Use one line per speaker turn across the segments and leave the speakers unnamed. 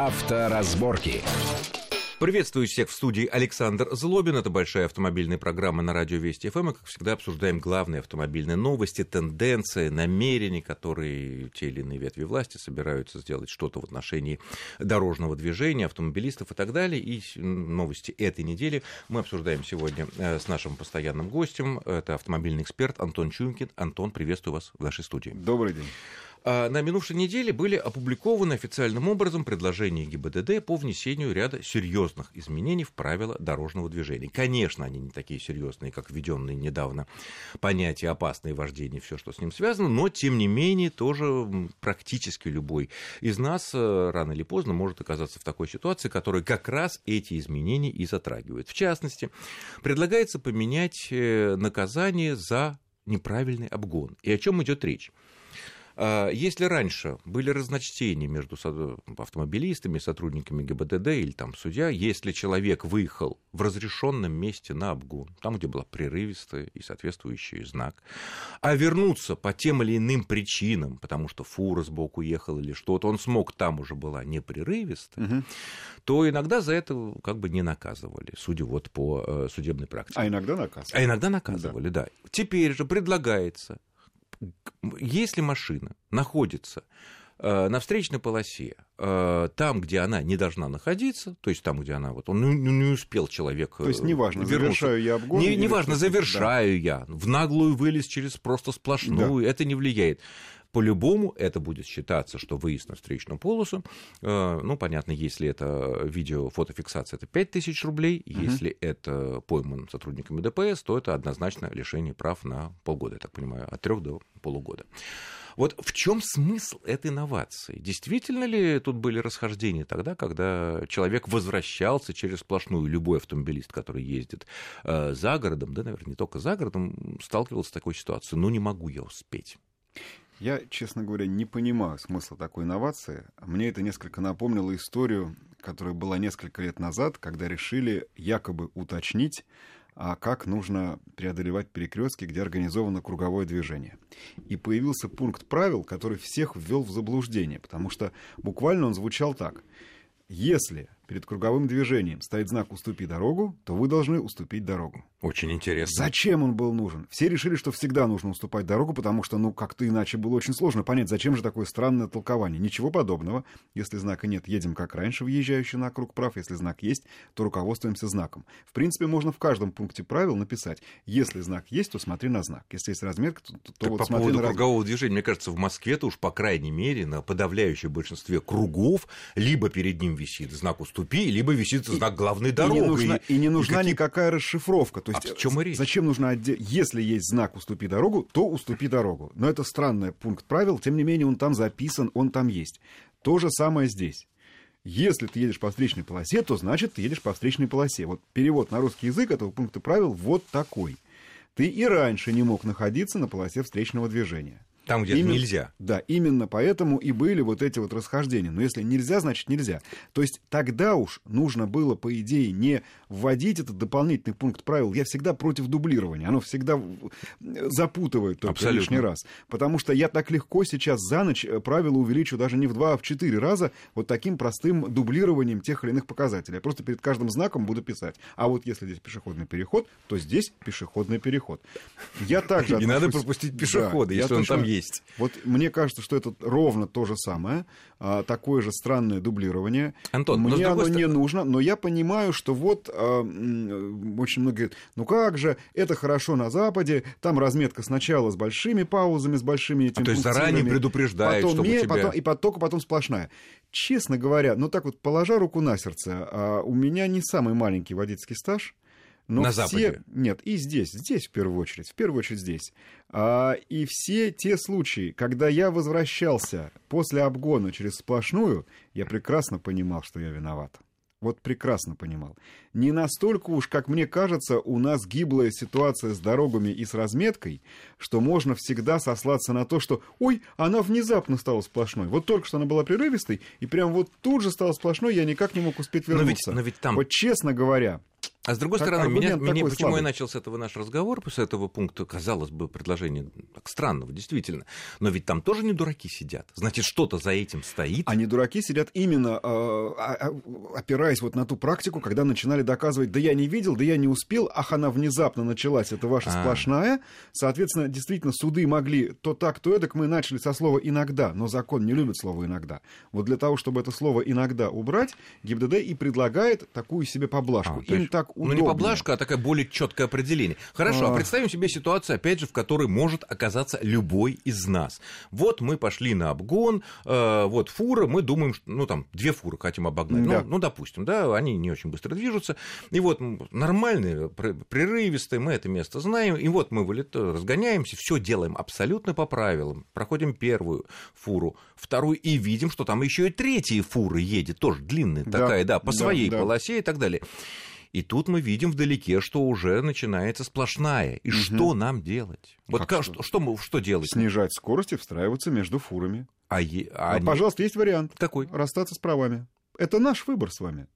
Авторазборки.
Приветствую всех в студии Александр Злобин. Это большая автомобильная программа на радио Вести ФМ. Мы, как всегда, обсуждаем главные автомобильные новости, тенденции, намерения, которые те или иные ветви власти собираются сделать что-то в отношении дорожного движения, автомобилистов и так далее. И новости этой недели мы обсуждаем сегодня э, с нашим постоянным гостем. Это автомобильный эксперт Антон Чунькин. Антон, приветствую вас в нашей студии.
Добрый день.
А, на минувшей неделе были опубликованы официальным образом предложения ГИБДД по внесению ряда серьезных изменений в правила дорожного движения. Конечно, они не такие серьезные, как введенные недавно понятия опасное вождение, все, что с ним связано, но, тем не менее, тоже практически любой из нас э, рано или поздно может оказаться в такой ситуации, которая как раз эти изменения и затрагивает. В частности, предлагается поменять э, наказание за неправильный обгон. И о чем идет речь? А, если раньше были разночтения между автомобилистами, сотрудниками ГИБДД или там судья, если человек выехал в разрешенном месте на обгон, там, где была прерывистая и соответствующий знак, а вернуться по тем или иным причинам, потому что фура сбоку ехала или что-то, он смог, там уже была непрерывистая, угу. то иногда за это как бы не наказывали, судя вот по э, судебной практике.
А иногда наказывали.
А иногда наказывали, да. да. Теперь же предлагается если машина находится э, на встречной полосе, э, там, где она не должна находиться, то есть там, где она вот, он не, не успел человек.
То есть неважно, вернуться. завершаю я обгон.
Не, неважно, завершаю да. я, в наглую вылез через просто сплошную, да. это не влияет. По-любому это будет считаться, что выезд на встречную полосу. Э, ну, понятно, если это видео, фотофиксация, это 5000 рублей. Угу. Если это пойман сотрудниками ДПС, то это однозначно лишение прав на полгода, я так понимаю, от трех до полугода. Вот в чем смысл этой инновации? Действительно ли тут были расхождения тогда, когда человек возвращался через сплошную, любой автомобилист, который ездит э, за городом, да, наверное, не только за городом, сталкивался с такой ситуацией, ну не могу я успеть.
Я, честно говоря, не понимаю смысла такой инновации. Мне это несколько напомнило историю, которая была несколько лет назад, когда решили якобы уточнить, а как нужно преодолевать перекрестки, где организовано круговое движение. И появился пункт правил, который всех ввел в заблуждение, потому что буквально он звучал так. Если перед круговым движением стоит знак «Уступи дорогу», то вы должны уступить дорогу.
Очень интересно.
Зачем он был нужен? Все решили, что всегда нужно уступать дорогу, потому что, ну, как-то иначе было очень сложно понять, зачем же такое странное толкование. Ничего подобного. Если знака нет, едем как раньше, въезжающий на круг прав. Если знак есть, то руководствуемся знаком. В принципе, можно в каждом пункте правил написать, если знак есть, то смотри на знак. Если есть разметка, то, то
так
вот
по
смотри
поводу
на
кругового движения, мне кажется, в Москве-то уж, по крайней мере, на подавляющем большинстве кругов либо перед ним висит знак «Уступи», либо висит висит знак главной дороги.
И не нужна, и, и не нужна и какие... никакая расшифровка. То есть,
а в чем речь?
Зачем нужно отде... Если есть знак «Уступи дорогу», то уступи дорогу. Но это странный пункт правил, тем не менее он там записан, он там есть. То же самое здесь. Если ты едешь по встречной полосе, то значит ты едешь по встречной полосе. Вот перевод на русский язык этого пункта правил вот такой. Ты и раньше не мог находиться на полосе встречного движения.
Там, где именно, нельзя.
Да, именно поэтому и были вот эти вот расхождения. Но если нельзя, значит нельзя. То есть тогда уж нужно было, по идее, не вводить этот дополнительный пункт правил. Я всегда против дублирования. Оно всегда запутывает только Абсолютно. лишний раз. Потому что я так легко сейчас за ночь э, правила увеличу даже не в два, а в четыре раза вот таким простым дублированием тех или иных показателей. Я просто перед каждым знаком буду писать. А вот если здесь пешеходный переход, то здесь пешеходный переход.
Я также отношусь... Не надо пропустить пешехода, да, если он там есть есть.
Вот мне кажется, что это ровно то же самое, а, такое же странное дублирование.
Антон,
мне оно стороны... не нужно, но я понимаю, что вот а, очень многие говорят, ну как же, это хорошо на Западе, там разметка сначала с большими паузами, с большими этими
а, То есть заранее предупреждает,
потом,
чтобы тебя...
потом, и поток потом сплошная. Честно говоря, ну так вот, положа руку на сердце, а, у меня не самый маленький водительский стаж, но
на
все...
Западе?
Нет, и здесь, здесь в первую очередь, в первую очередь здесь. А, и все те случаи, когда я возвращался после обгона через сплошную, я прекрасно понимал, что я виноват. Вот прекрасно понимал. Не настолько уж, как мне кажется, у нас гиблая ситуация с дорогами и с разметкой, что можно всегда сослаться на то, что «Ой, она внезапно стала сплошной». Вот только что она была прерывистой, и прям вот тут же стала сплошной, я никак не мог успеть вернуться.
Но ведь, но ведь там...
Вот честно говоря,
А с другой стороны, меня, меня, почему слабый. я начал с этого наш разговор, после этого пункта, казалось бы, предложение так странного, действительно. Но ведь там тоже не дураки сидят. Значит, что-то за этим стоит.
А не дураки сидят именно э, опираясь вот на ту практику, когда начинали доказывать, да я не видел, да я не успел, ах, она внезапно началась, это ваша а. сплошная. Соответственно, действительно, суды могли то так, то эдак. Мы начали со слова «иногда», но закон не любит слово «иногда». Вот для того, чтобы это слово «иногда» убрать, ГИБДД и предлагает такую себе поблажку. А, Им так удобнее.
Ну, не поблажка, а такое более четкое определение. Хорошо, а... а представим себе ситуацию, опять же, в которой может оказаться любой из нас. Вот мы пошли на обгон, э, вот фура, мы думаем, что, ну, там, две фуры хотим обогнать. Да. Ну, ну, допустим, да, они не очень быстро движутся. И вот нормальные, прерывистые, мы это место знаем. И вот мы вылет... разгоняемся, все делаем абсолютно по правилам. Проходим первую фуру, вторую, и видим, что там еще и третья фура едет, тоже длинная да. такая, да, по своей да, полосе и так далее. И тут мы видим вдалеке, что уже начинается сплошная. И угу. что нам делать? Вот как, что? Что, мы, что делать?
Снижать скорость и встраиваться между фурами.
А, е... а, а
пожалуйста, есть вариант.
Какой?
Расстаться с правами. Это наш выбор с вами.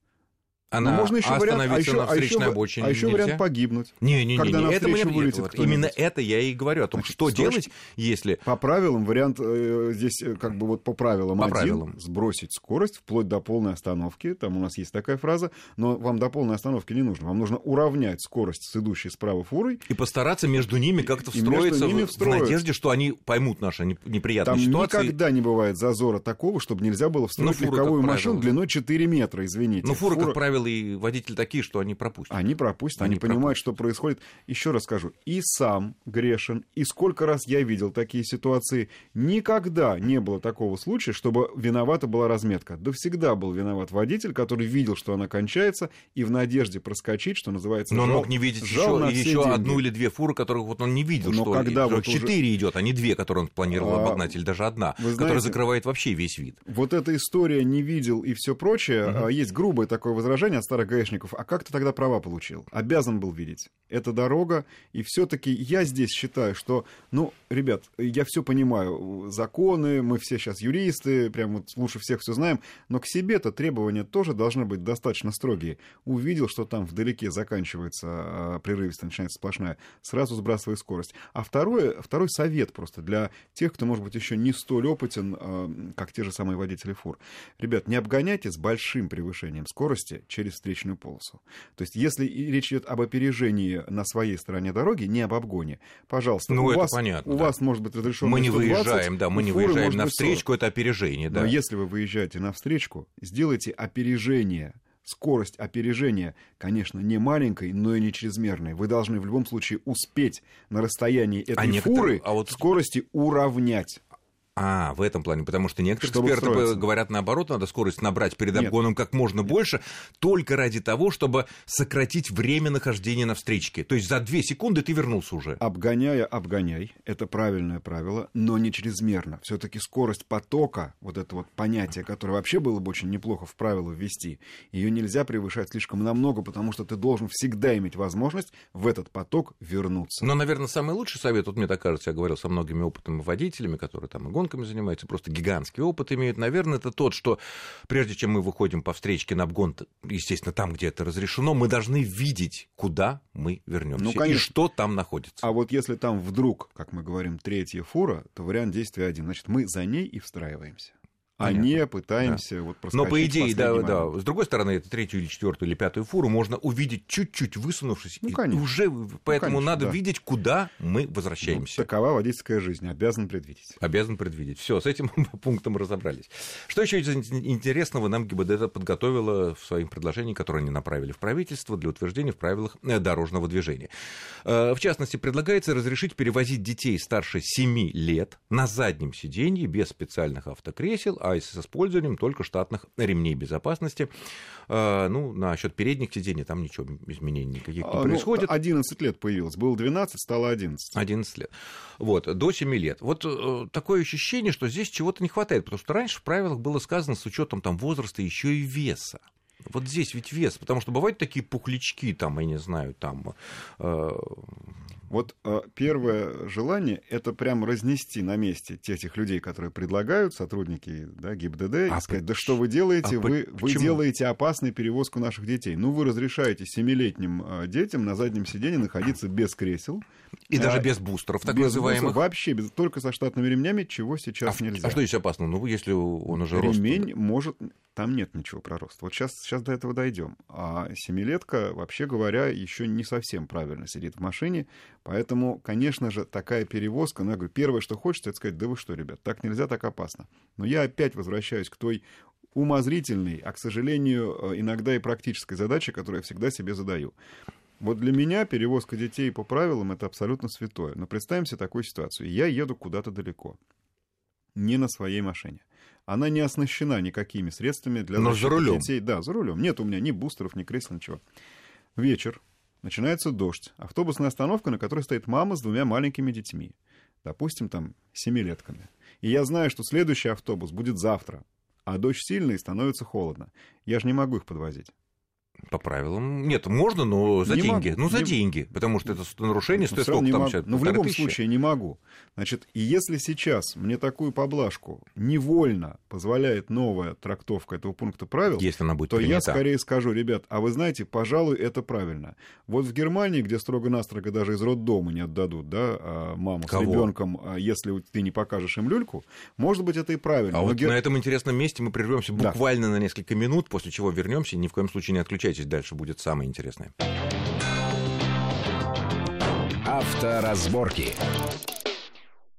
Она можно еще вариант, а еще, на встречной а еще, обочине
а еще
нельзя?
вариант погибнуть.
Не, не, не, не. это мы не вылетит вот, Именно это я и говорю о том, Значит, что делать, если...
По правилам, вариант э, здесь э, как бы вот по правилам по один, правилам. сбросить скорость вплоть до полной остановки, там у нас есть такая фраза, но вам до полной остановки не нужно, вам нужно уравнять скорость с идущей справа фурой.
И постараться между ними как-то встроиться ними в, в надежде, что они поймут наши неприятные
там
ситуации.
Никогда не бывает зазора такого, чтобы нельзя было встроить ну, легковую машину длиной 4 метра, извините.
Ну, фура, фура, как правило, и водитель такие, что они пропустят.
Они пропустят, они, они понимают, что происходит. Еще раз скажу, и сам грешен, и сколько раз я видел такие ситуации, никогда не было такого случая, чтобы виновата была разметка. Да всегда был виноват водитель, который видел, что она кончается, и в надежде проскочить, что называется,
Но он мог не видеть еще, еще одну или две фуры, которых вот он не видел, Но что когда вот четыре уже... идет, а не две, которые он планировал а... обогнать, или даже одна, Вы которая закрывает вообще весь вид.
Вот эта история не видел и все прочее, угу. есть грубое такое возражение от старых гаишников, а как ты тогда права получил? Обязан был видеть. Это дорога, и все-таки я здесь считаю, что, ну, ребят, я все понимаю, законы, мы все сейчас юристы, прям вот лучше всех все знаем, но к себе-то требования тоже должны быть достаточно строгие. Увидел, что там вдалеке заканчивается а, прерывисто, начинается сплошная, сразу сбрасывай скорость. А второе, второй совет просто для тех, кто, может быть, еще не столь опытен, а, как те же самые водители фур. Ребят, не обгоняйте с большим превышением скорости через встречную полосу. То есть, если речь идет об опережении на своей стороне дороги, не об обгоне, пожалуйста,
ну,
у,
это
вас,
понятно,
у
да.
вас может быть разрешено
Мы не 120, выезжаем, да, мы не выезжаем на встречку, это опережение, да.
Но если вы выезжаете на встречку, сделайте опережение скорость опережения, конечно, не маленькой, но и не чрезмерной. Вы должны в любом случае успеть на расстоянии этой а фуры а вот... скорости уравнять.
А, в этом плане, потому что некоторые чтобы эксперты строиться. говорят наоборот, надо скорость набрать перед Нет. обгоном как можно Нет. больше, только ради того, чтобы сократить время нахождения на встречке. То есть за две секунды ты вернулся уже.
Обгоняя, обгоняй. Это правильное правило, но не чрезмерно. Все-таки скорость потока, вот это вот понятие, которое вообще было бы очень неплохо в правила ввести, ее нельзя превышать слишком намного, потому что ты должен всегда иметь возможность в этот поток вернуться.
Но, наверное, самый лучший совет, вот мне так кажется, я говорил со многими опытными водителями, которые там и гонками занимаются, просто гигантский опыт имеют, наверное, это тот, что прежде чем мы выходим по встречке на обгон, естественно, там, где это разрешено, мы должны видеть, куда мы вернемся ну, и что там находится.
А вот если там вдруг, как мы говорим, третья фура, то вариант действия один. Значит, мы за ней и встраиваемся а не пытаемся да. вот
Но по идее, да, момент. да. С другой стороны, это третью или четвертую или пятую фуру можно увидеть чуть-чуть высунувшись. Ну, конечно. И уже, поэтому ну, конечно, надо да. видеть, куда мы возвращаемся.
Ну, такова водительская жизнь, обязан предвидеть.
Обязан предвидеть. Все, с этим пунктом разобрались. Что еще из интересного нам ГИБДД подготовила в своем предложении, которое они направили в правительство для утверждения в правилах э, дорожного движения. Э, в частности, предлагается разрешить перевозить детей старше 7 лет на заднем сиденье без специальных автокресел, а с использованием только штатных ремней безопасности. А, ну, насчет передних сидений там ничего, изменений никаких не а, ну, происходит.
Ну, 11 лет появилось. Было 12, стало 11.
11 лет. Вот, до 7 лет. Вот э, такое ощущение, что здесь чего-то не хватает, потому что раньше в правилах было сказано с учетом там возраста еще и веса. Вот здесь ведь вес, потому что бывают такие пухлячки, там, я не знаю, там, э,
Вот э, первое желание — это прям разнести на месте тех, тех людей, которые предлагают, сотрудники да, ГИБДД, а и сказать, да что вы делаете, а вы, вы делаете опасной перевозку наших детей. Ну, вы разрешаете семилетним э, детям на заднем сиденье находиться без кресел.
И а, даже без бустеров, так без называемых. Бустеров,
вообще, без, только со штатными ремнями, чего сейчас
а,
нельзя.
А что здесь опасно? Ну, если он уже
Ремень
рост...
может... Там нет ничего про рост. Вот сейчас, сейчас до этого дойдем. А семилетка, вообще говоря, еще не совсем правильно сидит в машине, Поэтому, конечно же, такая перевозка, ну, я говорю, первое, что хочется, это сказать, да вы что, ребят, так нельзя, так опасно. Но я опять возвращаюсь к той умозрительной, а, к сожалению, э, иногда и практической задаче, которую я всегда себе задаю. Вот для меня перевозка детей по правилам это абсолютно святое. Но представим себе такую ситуацию. Я еду куда-то далеко, не на своей машине. Она не оснащена никакими средствами для
Но за рулем.
детей. Да, за рулем. Нет у меня ни бустеров, ни кресел, ничего. Вечер, начинается дождь. Автобусная остановка, на которой стоит мама с двумя маленькими детьми. Допустим, там, семилетками. И я знаю, что следующий автобус будет завтра, а дождь сильный и становится холодно. Я же не могу их подвозить.
По правилам. Нет, можно, но за
не
деньги.
Могу.
Ну, за
не...
деньги. Потому что это нарушение стоит сколько там
могу.
сейчас?
Ну, в любом
тысячи?
случае не могу. Значит, и если сейчас мне такую поблажку невольно позволяет новая трактовка этого пункта правил,
если она будет
то
принята.
я скорее скажу, ребят, а вы знаете, пожалуй, это правильно. Вот в Германии, где строго-настрого даже из роддома не отдадут, да, а, маму
Кого?
с ребенком, а, если ты не покажешь им люльку, может быть, это и правильно.
А
Но
вот
Гер-
на этом интересном месте мы прервемся
Да.
буквально на несколько минут, после чего вернемся. Ни в коем случае не отключайтесь, дальше будет самое интересное.
Авторазборки.